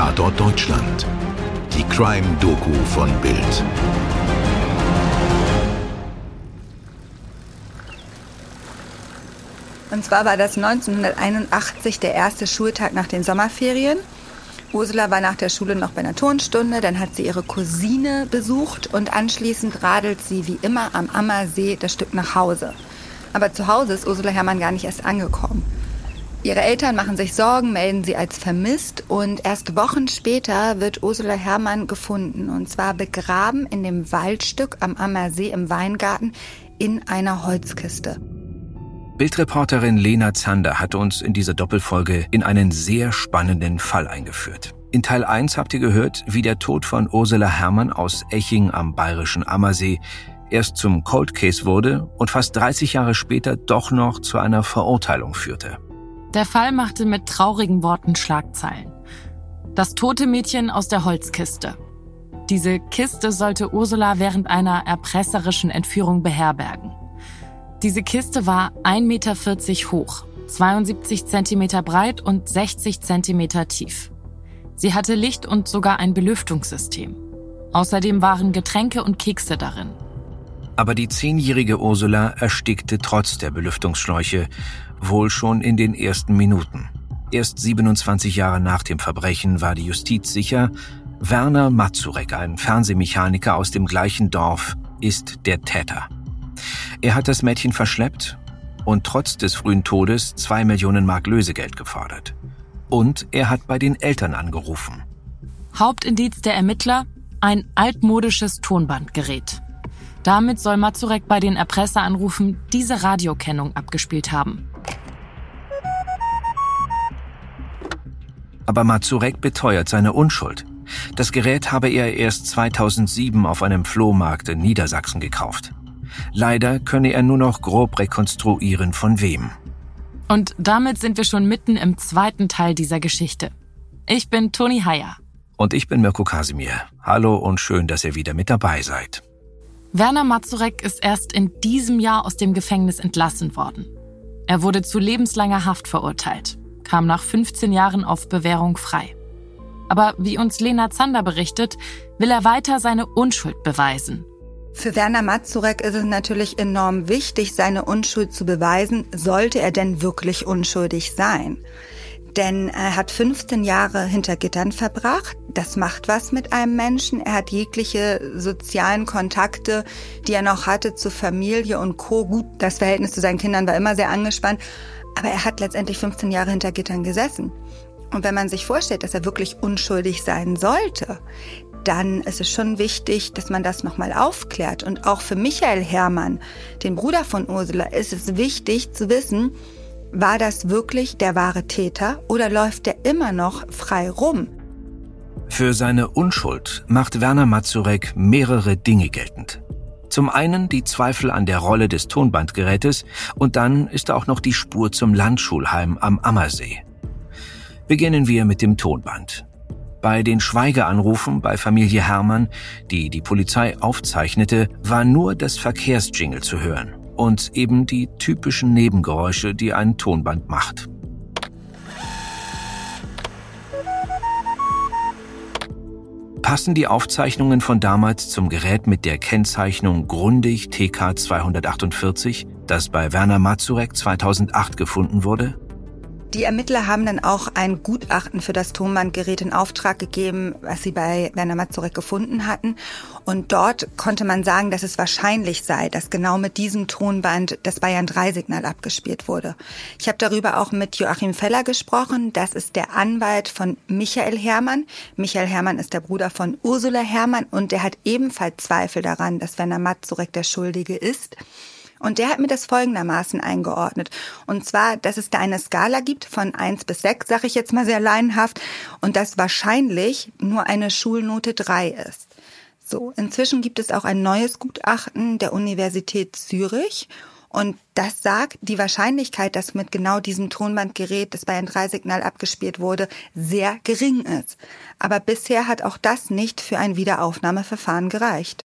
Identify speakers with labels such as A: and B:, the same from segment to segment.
A: Tatort Deutschland. Die Crime-Doku von Bild.
B: Und zwar war das 1981 der erste Schultag nach den Sommerferien. Ursula war nach der Schule noch bei einer Turnstunde, dann hat sie ihre Cousine besucht und anschließend radelt sie wie immer am Ammersee das Stück nach Hause. Aber zu Hause ist Ursula Herrmann gar nicht erst angekommen. Ihre Eltern machen sich Sorgen, melden sie als vermisst und erst Wochen später wird Ursula Herrmann gefunden und zwar begraben in dem Waldstück am Ammersee im Weingarten in einer Holzkiste.
C: Bildreporterin Lena Zander hat uns in dieser Doppelfolge in einen sehr spannenden Fall eingeführt. In Teil 1 habt ihr gehört, wie der Tod von Ursula Herrmann aus Eching am bayerischen Ammersee erst zum Cold Case wurde und fast 30 Jahre später doch noch zu einer Verurteilung führte.
D: Der Fall machte mit traurigen Worten Schlagzeilen. Das tote Mädchen aus der Holzkiste. Diese Kiste sollte Ursula während einer erpresserischen Entführung beherbergen. Diese Kiste war 1,40 Meter hoch, 72 Zentimeter breit und 60 Zentimeter tief. Sie hatte Licht und sogar ein Belüftungssystem. Außerdem waren Getränke und Kekse darin.
C: Aber die zehnjährige Ursula erstickte trotz der Belüftungsschläuche wohl schon in den ersten Minuten. Erst 27 Jahre nach dem Verbrechen war die Justiz sicher, Werner Mazurek, ein Fernsehmechaniker aus dem gleichen Dorf, ist der Täter. Er hat das Mädchen verschleppt und trotz des frühen Todes zwei Millionen Mark Lösegeld gefordert. Und er hat bei den Eltern angerufen.
D: Hauptindiz der Ermittler, ein altmodisches Tonbandgerät. Damit soll Mazurek bei den Erpresseranrufen diese Radiokennung abgespielt haben.
C: Aber Mazurek beteuert seine Unschuld. Das Gerät habe er erst 2007 auf einem Flohmarkt in Niedersachsen gekauft. Leider könne er nur noch grob rekonstruieren, von wem.
D: Und damit sind wir schon mitten im zweiten Teil dieser Geschichte. Ich bin Toni Heyer.
C: Und ich bin Mirko Kasimir. Hallo und schön, dass ihr wieder mit dabei seid.
D: Werner Mazurek ist erst in diesem Jahr aus dem Gefängnis entlassen worden. Er wurde zu lebenslanger Haft verurteilt kam nach 15 Jahren auf Bewährung frei. Aber wie uns Lena Zander berichtet, will er weiter seine Unschuld beweisen.
B: Für Werner Mazurek ist es natürlich enorm wichtig, seine Unschuld zu beweisen, sollte er denn wirklich unschuldig sein. Denn er hat 15 Jahre hinter Gittern verbracht. Das macht was mit einem Menschen. Er hat jegliche sozialen Kontakte, die er noch hatte zu Familie und Co. Gut, das Verhältnis zu seinen Kindern war immer sehr angespannt. Aber er hat letztendlich 15 Jahre hinter Gittern gesessen. Und wenn man sich vorstellt, dass er wirklich unschuldig sein sollte, dann ist es schon wichtig, dass man das nochmal aufklärt. Und auch für Michael Herrmann, den Bruder von Ursula, ist es wichtig zu wissen, war das wirklich der wahre Täter oder läuft er immer noch frei rum?
C: Für seine Unschuld macht Werner Mazurek mehrere Dinge geltend. Zum einen die Zweifel an der Rolle des Tonbandgerätes und dann ist auch noch die Spur zum Landschulheim am Ammersee. Beginnen wir mit dem Tonband. Bei den Schweigeanrufen bei Familie Hermann, die die Polizei aufzeichnete, war nur das Verkehrsjingle zu hören und eben die typischen Nebengeräusche, die ein Tonband macht. Passen die Aufzeichnungen von damals zum Gerät mit der Kennzeichnung Grundig TK 248, das bei Werner Mazurek 2008 gefunden wurde?
B: Die Ermittler haben dann auch ein Gutachten für das Tonbandgerät in Auftrag gegeben, was sie bei Werner Mazurek gefunden hatten. Und dort konnte man sagen, dass es wahrscheinlich sei, dass genau mit diesem Tonband das Bayern 3-Signal abgespielt wurde. Ich habe darüber auch mit Joachim Feller gesprochen. Das ist der Anwalt von Michael Herrmann. Michael Herrmann ist der Bruder von Ursula Herrmann und der hat ebenfalls Zweifel daran, dass Werner Mazurek der Schuldige ist. Und der hat mir das folgendermaßen eingeordnet. Und zwar, dass es da eine Skala gibt von eins bis sechs, sage ich jetzt mal sehr laienhaft, und dass wahrscheinlich nur eine Schulnote drei ist. So, inzwischen gibt es auch ein neues Gutachten der Universität Zürich. Und das sagt, die Wahrscheinlichkeit, dass mit genau diesem Tonbandgerät, das bei ein 3-Signal abgespielt wurde, sehr gering ist. Aber bisher hat auch das nicht für ein Wiederaufnahmeverfahren gereicht.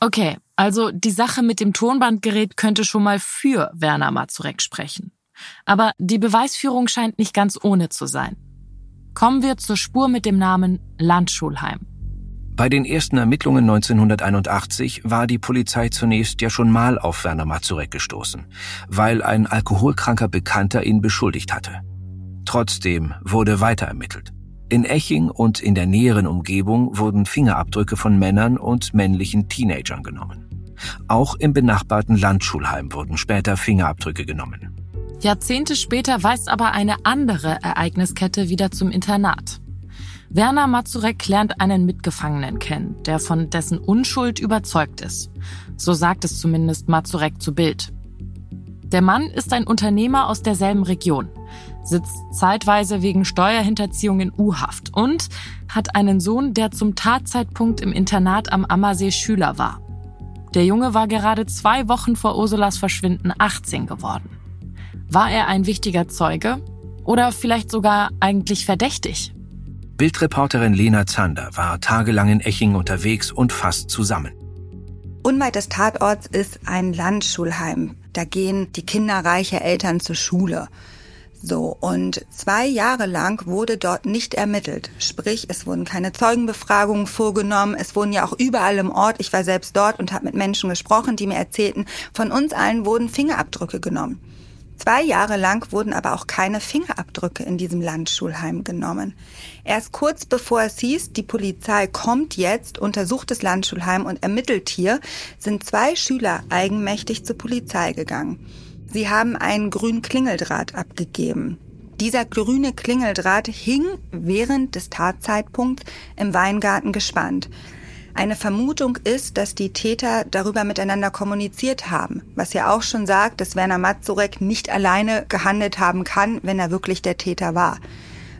D: Okay, also die Sache mit dem Tonbandgerät könnte schon mal für Werner Mazurek sprechen. Aber die Beweisführung scheint nicht ganz ohne zu sein. Kommen wir zur Spur mit dem Namen Landschulheim.
C: Bei den ersten Ermittlungen 1981 war die Polizei zunächst ja schon mal auf Werner Mazurek gestoßen, weil ein alkoholkranker Bekannter ihn beschuldigt hatte. Trotzdem wurde weiter ermittelt. In Eching und in der näheren Umgebung wurden Fingerabdrücke von Männern und männlichen Teenagern genommen. Auch im benachbarten Landschulheim wurden später Fingerabdrücke genommen.
D: Jahrzehnte später weist aber eine andere Ereigniskette wieder zum Internat. Werner Mazurek lernt einen Mitgefangenen kennen, der von dessen Unschuld überzeugt ist. So sagt es zumindest Mazurek zu Bild. Der Mann ist ein Unternehmer aus derselben Region, sitzt zeitweise wegen Steuerhinterziehung in U-Haft und hat einen Sohn, der zum Tatzeitpunkt im Internat am Ammersee Schüler war. Der Junge war gerade zwei Wochen vor Ursulas Verschwinden 18 geworden. War er ein wichtiger Zeuge oder vielleicht sogar eigentlich verdächtig?
C: Bildreporterin Lena Zander war tagelang in Eching unterwegs und fasst zusammen.
B: Unweit des Tatorts ist ein Landschulheim. Da gehen die Kinder reicher Eltern zur Schule. So, und zwei Jahre lang wurde dort nicht ermittelt. Sprich, es wurden keine Zeugenbefragungen vorgenommen. Es wurden ja auch überall im Ort, ich war selbst dort und habe mit Menschen gesprochen, die mir erzählten, von uns allen wurden Fingerabdrücke genommen. Zwei Jahre lang wurden aber auch keine Fingerabdrücke in diesem Landschulheim genommen. Erst kurz bevor es hieß, die Polizei kommt jetzt, untersucht das Landschulheim und ermittelt hier, sind zwei Schüler eigenmächtig zur Polizei gegangen. Sie haben einen grünen Klingeldraht abgegeben. Dieser grüne Klingeldraht hing während des Tatzeitpunkts im Weingarten gespannt. Eine Vermutung ist, dass die Täter darüber miteinander kommuniziert haben, was ja auch schon sagt, dass Werner Mazurek nicht alleine gehandelt haben kann, wenn er wirklich der Täter war.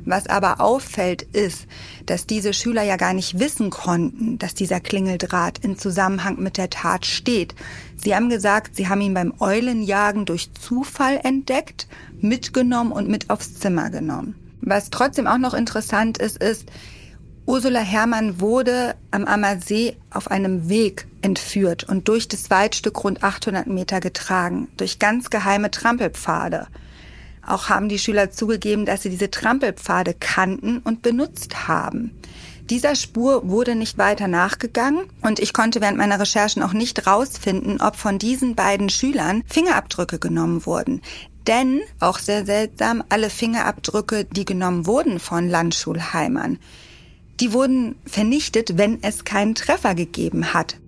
B: Was aber auffällt, ist, dass diese Schüler ja gar nicht wissen konnten, dass dieser Klingeldraht in Zusammenhang mit der Tat steht. Sie haben gesagt, sie haben ihn beim Eulenjagen durch Zufall entdeckt, mitgenommen und mit aufs Zimmer genommen. Was trotzdem auch noch interessant ist, ist, Ursula Herrmann wurde am Ammersee auf einem Weg entführt und durch das Waldstück rund 800 Meter getragen, durch ganz geheime Trampelpfade. Auch haben die Schüler zugegeben, dass sie diese Trampelpfade kannten und benutzt haben. Dieser Spur wurde nicht weiter nachgegangen und ich konnte während meiner Recherchen auch nicht rausfinden, ob von diesen beiden Schülern Fingerabdrücke genommen wurden. Denn, auch sehr seltsam, alle Fingerabdrücke, die genommen wurden von Landschulheimern, die wurden vernichtet, wenn es keinen Treffer gegeben hat.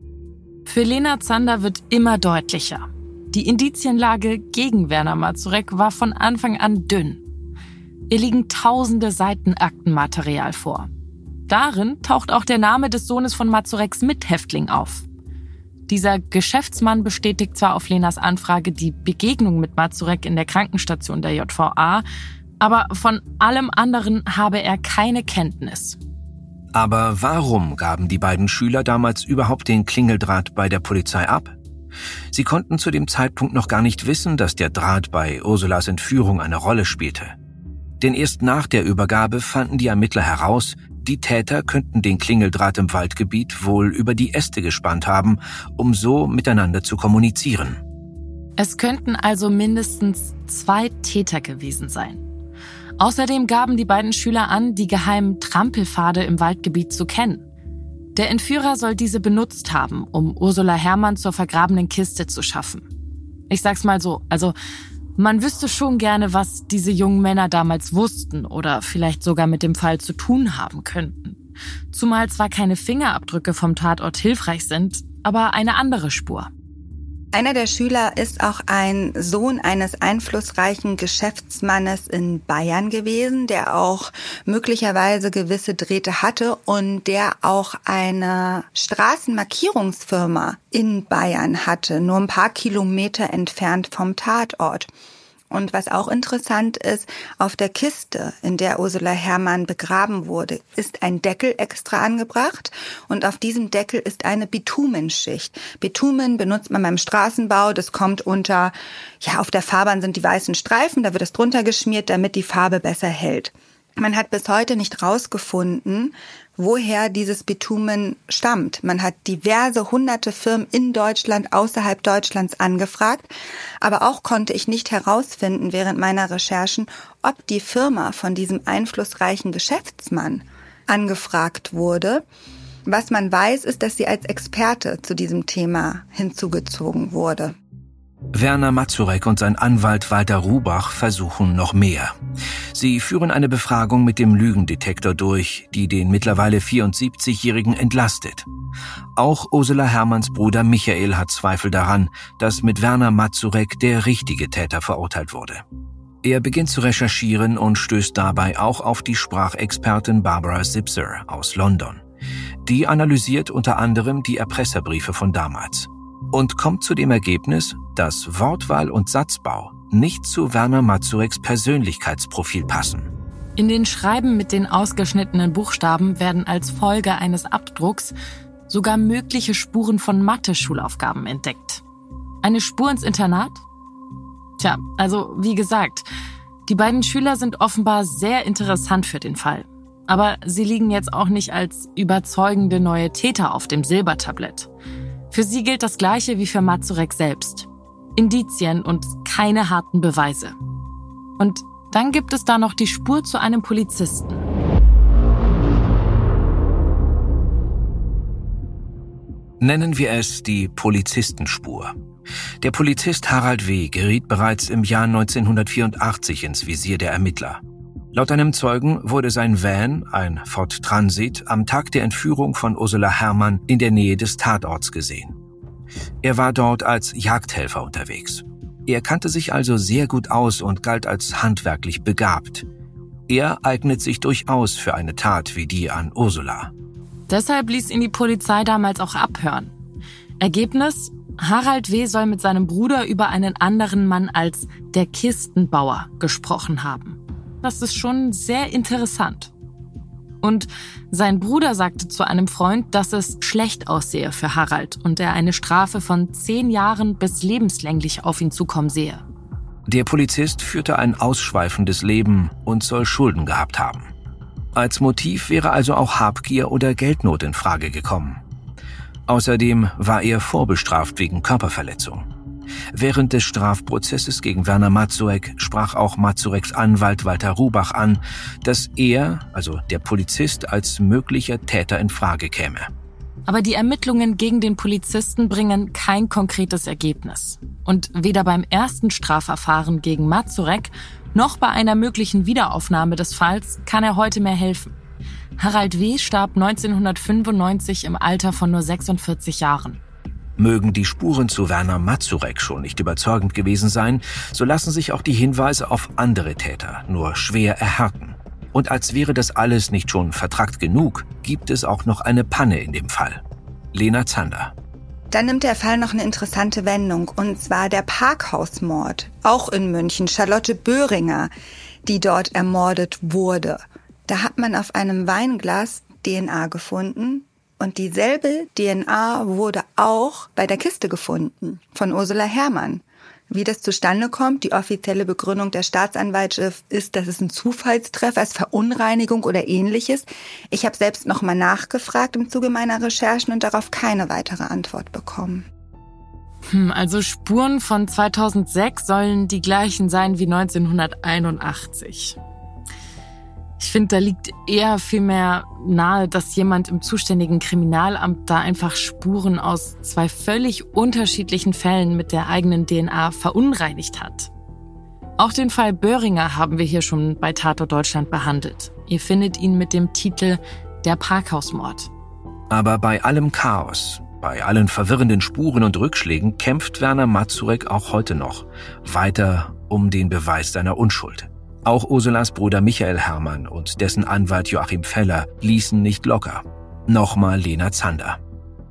D: Für Lena Zander wird immer deutlicher. Die Indizienlage gegen Werner Mazurek war von Anfang an dünn. Ihr liegen tausende Seiten Aktenmaterial vor. Darin taucht auch der Name des Sohnes von Mazureks Mithäftling auf. Dieser Geschäftsmann bestätigt zwar auf Lenas Anfrage die Begegnung mit Mazurek in der Krankenstation der JVA, aber von allem anderen habe er keine Kenntnis.
C: Aber warum gaben die beiden Schüler damals überhaupt den Klingeldraht bei der Polizei ab? Sie konnten zu dem Zeitpunkt noch gar nicht wissen, dass der Draht bei Ursulas Entführung eine Rolle spielte. Denn erst nach der Übergabe fanden die Ermittler heraus, die Täter könnten den Klingeldraht im Waldgebiet wohl über die Äste gespannt haben, um so miteinander zu kommunizieren.
D: Es könnten also mindestens zwei Täter gewesen sein. Außerdem gaben die beiden Schüler an, die geheimen Trampelpfade im Waldgebiet zu kennen. Der Entführer soll diese benutzt haben, um Ursula Herrmann zur vergrabenen Kiste zu schaffen. Ich sag's mal so, also man wüsste schon gerne, was diese jungen Männer damals wussten oder vielleicht sogar mit dem Fall zu tun haben könnten. Zumal zwar keine Fingerabdrücke vom Tatort hilfreich sind, aber eine andere Spur.
B: Einer der Schüler ist auch ein Sohn eines einflussreichen Geschäftsmannes in Bayern gewesen, der auch möglicherweise gewisse Drähte hatte und der auch eine Straßenmarkierungsfirma in Bayern hatte, nur ein paar Kilometer entfernt vom Tatort. Und was auch interessant ist, auf der Kiste, in der Ursula Herrmann begraben wurde, ist ein Deckel extra angebracht und auf diesem Deckel ist eine Bitumenschicht. Bitumen benutzt man beim Straßenbau, das kommt unter, ja, auf der Fahrbahn sind die weißen Streifen, da wird es drunter geschmiert, damit die Farbe besser hält. Man hat bis heute nicht rausgefunden, woher dieses Bitumen stammt. Man hat diverse hunderte Firmen in Deutschland, außerhalb Deutschlands angefragt, aber auch konnte ich nicht herausfinden während meiner Recherchen, ob die Firma von diesem einflussreichen Geschäftsmann angefragt wurde. Was man weiß, ist, dass sie als Experte zu diesem Thema hinzugezogen wurde.
C: Werner Mazurek und sein Anwalt Walter Rubach versuchen noch mehr. Sie führen eine Befragung mit dem Lügendetektor durch, die den mittlerweile 74-Jährigen entlastet. Auch Ursula Hermanns Bruder Michael hat Zweifel daran, dass mit Werner Mazurek der richtige Täter verurteilt wurde. Er beginnt zu recherchieren und stößt dabei auch auf die Sprachexpertin Barbara Zipser aus London. Die analysiert unter anderem die Erpresserbriefe von damals und kommt zu dem Ergebnis, dass Wortwahl und Satzbau nicht zu Werner Mazureks Persönlichkeitsprofil passen.
D: In den Schreiben mit den ausgeschnittenen Buchstaben werden als Folge eines Abdrucks sogar mögliche Spuren von Mathe-Schulaufgaben entdeckt. Eine Spur ins Internat? Tja, also wie gesagt, die beiden Schüler sind offenbar sehr interessant für den Fall. Aber sie liegen jetzt auch nicht als überzeugende neue Täter auf dem Silbertablett. Für sie gilt das Gleiche wie für Mazurek selbst. Indizien und keine harten Beweise. Und dann gibt es da noch die Spur zu einem Polizisten.
C: Nennen wir es die Polizistenspur. Der Polizist Harald W. geriet bereits im Jahr 1984 ins Visier der Ermittler. Laut einem Zeugen wurde sein Van, ein Ford Transit, am Tag der Entführung von Ursula Herrmann in der Nähe des Tatorts gesehen. Er war dort als Jagdhelfer unterwegs. Er kannte sich also sehr gut aus und galt als handwerklich begabt. Er eignet sich durchaus für eine Tat wie die an Ursula.
D: Deshalb ließ ihn die Polizei damals auch abhören. Ergebnis? Harald W. soll mit seinem Bruder über einen anderen Mann als der Kistenbauer gesprochen haben. Das ist schon sehr interessant. Und sein Bruder sagte zu einem Freund, dass es schlecht aussehe für Harald und er eine Strafe von zehn Jahren bis lebenslänglich auf ihn zukommen sehe.
C: Der Polizist führte ein ausschweifendes Leben und soll Schulden gehabt haben. Als Motiv wäre also auch Habgier oder Geldnot in Frage gekommen. Außerdem war er vorbestraft wegen Körperverletzung. Während des Strafprozesses gegen Werner Mazurek sprach auch Mazureks Anwalt Walter Rubach an, dass er, also der Polizist, als möglicher Täter in Frage käme.
D: Aber die Ermittlungen gegen den Polizisten bringen kein konkretes Ergebnis. Und weder beim ersten Strafverfahren gegen Mazurek noch bei einer möglichen Wiederaufnahme des Falls kann er heute mehr helfen. Harald W. starb 1995 im Alter von nur 46 Jahren.
C: Mögen die Spuren zu Werner Mazurek schon nicht überzeugend gewesen sein, so lassen sich auch die Hinweise auf andere Täter nur schwer erhärten. Und als wäre das alles nicht schon vertrackt genug, gibt es auch noch eine Panne in dem Fall. Lena Zander.
B: Dann nimmt der Fall noch eine interessante Wendung, und zwar der Parkhausmord, auch in München, Charlotte Böhringer, die dort ermordet wurde. Da hat man auf einem Weinglas DNA gefunden, und dieselbe DNA wurde auch bei der Kiste gefunden von Ursula Herrmann. Wie das zustande kommt, die offizielle Begründung der Staatsanwaltschaft ist, dass es ein Zufallstreffer ist, Verunreinigung oder ähnliches. Ich habe selbst nochmal nachgefragt im Zuge meiner Recherchen und darauf keine weitere Antwort bekommen.
D: Hm, also Spuren von 2006 sollen die gleichen sein wie 1981. Ich finde, da liegt eher vielmehr nahe, dass jemand im zuständigen Kriminalamt da einfach Spuren aus zwei völlig unterschiedlichen Fällen mit der eigenen DNA verunreinigt hat. Auch den Fall Böhringer haben wir hier schon bei Tatort Deutschland behandelt. Ihr findet ihn mit dem Titel Der Parkhausmord.
C: Aber bei allem Chaos, bei allen verwirrenden Spuren und Rückschlägen kämpft Werner Mazurek auch heute noch weiter um den Beweis seiner Unschuld. Auch Ursulas Bruder Michael Hermann und dessen Anwalt Joachim Feller ließen nicht locker. Nochmal Lena Zander.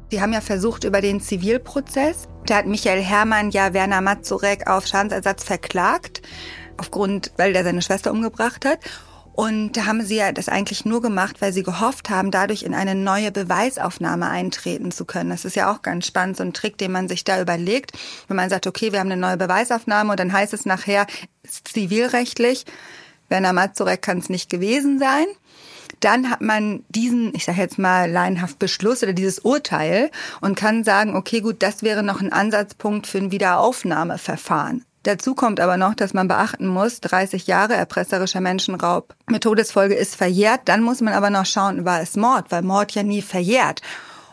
B: Sie haben ja versucht über den Zivilprozess. Da hat Michael Hermann ja Werner Mazurek auf Schadensersatz verklagt, aufgrund, weil der seine Schwester umgebracht hat. Und da haben sie ja das eigentlich nur gemacht, weil sie gehofft haben, dadurch in eine neue Beweisaufnahme eintreten zu können. Das ist ja auch ganz spannend, so ein Trick, den man sich da überlegt. Wenn man sagt, okay, wir haben eine neue Beweisaufnahme und dann heißt es nachher zivilrechtlich, Werner Mazurek kann es nicht gewesen sein. Dann hat man diesen, ich sage jetzt mal laienhaft Beschluss oder dieses Urteil und kann sagen, okay, gut, das wäre noch ein Ansatzpunkt für ein Wiederaufnahmeverfahren. Dazu kommt aber noch, dass man beachten muss, 30 Jahre erpresserischer Menschenraub mit Todesfolge ist verjährt. Dann muss man aber noch schauen, war es Mord, weil Mord ja nie verjährt.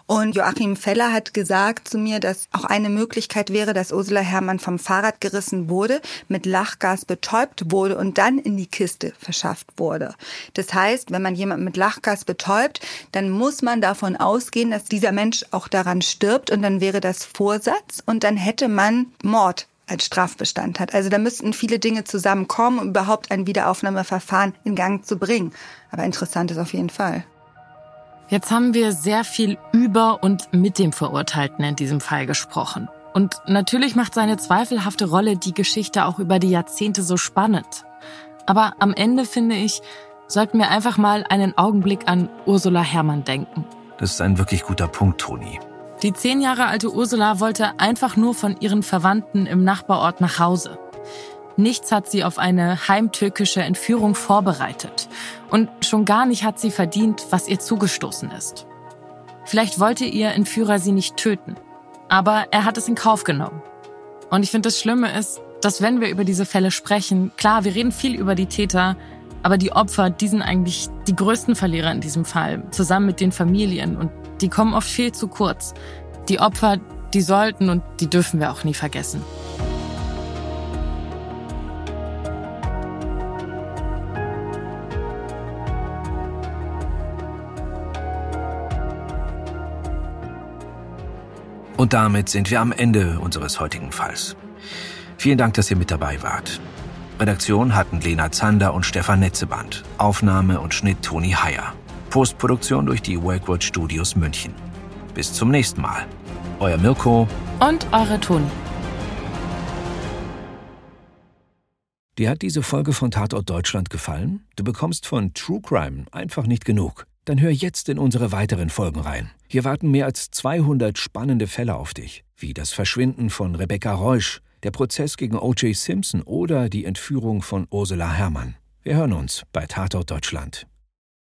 B: Und Joachim Feller hat gesagt zu mir, dass auch eine Möglichkeit wäre, dass Ursula Herrmann vom Fahrrad gerissen wurde, mit Lachgas betäubt wurde und dann in die Kiste verschafft wurde. Das heißt, wenn man jemanden mit Lachgas betäubt, dann muss man davon ausgehen, dass dieser Mensch auch daran stirbt und dann wäre das Vorsatz und dann hätte man Mord als Strafbestand hat. Also da müssten viele Dinge zusammenkommen, um überhaupt ein Wiederaufnahmeverfahren in Gang zu bringen. Aber interessant ist auf jeden Fall.
D: Jetzt haben wir sehr viel über und mit dem Verurteilten in diesem Fall gesprochen. Und natürlich macht seine zweifelhafte Rolle die Geschichte auch über die Jahrzehnte so spannend. Aber am Ende, finde ich, sollten wir einfach mal einen Augenblick an Ursula Herrmann denken.
C: Das ist ein wirklich guter Punkt, Toni.
D: Die zehn Jahre alte Ursula wollte einfach nur von ihren Verwandten im Nachbarort nach Hause. Nichts hat sie auf eine heimtückische Entführung vorbereitet. Und schon gar nicht hat sie verdient, was ihr zugestoßen ist. Vielleicht wollte ihr Entführer sie nicht töten. Aber er hat es in Kauf genommen. Und ich finde, das Schlimme ist, dass wenn wir über diese Fälle sprechen, klar, wir reden viel über die Täter, aber die Opfer, die sind eigentlich die größten Verlierer in diesem Fall, zusammen mit den Familien. Und die kommen oft viel zu kurz. Die Opfer, die sollten und die dürfen wir auch nie vergessen.
C: Und damit sind wir am Ende unseres heutigen Falls. Vielen Dank, dass ihr mit dabei wart. Redaktion hatten Lena Zander und Stefan Netzeband. Aufnahme und Schnitt Toni Heyer. Postproduktion durch die Wakeword Studios München. Bis zum nächsten Mal. Euer Mirko
D: und eure Toni.
C: Dir hat diese Folge von Tatort Deutschland gefallen? Du bekommst von True Crime einfach nicht genug. Dann hör jetzt in unsere weiteren Folgen rein. Hier warten mehr als 200 spannende Fälle auf dich, wie das Verschwinden von Rebecca Reusch, der Prozess gegen O.J. Simpson oder die Entführung von Ursula Herrmann. Wir hören uns bei Tatort Deutschland.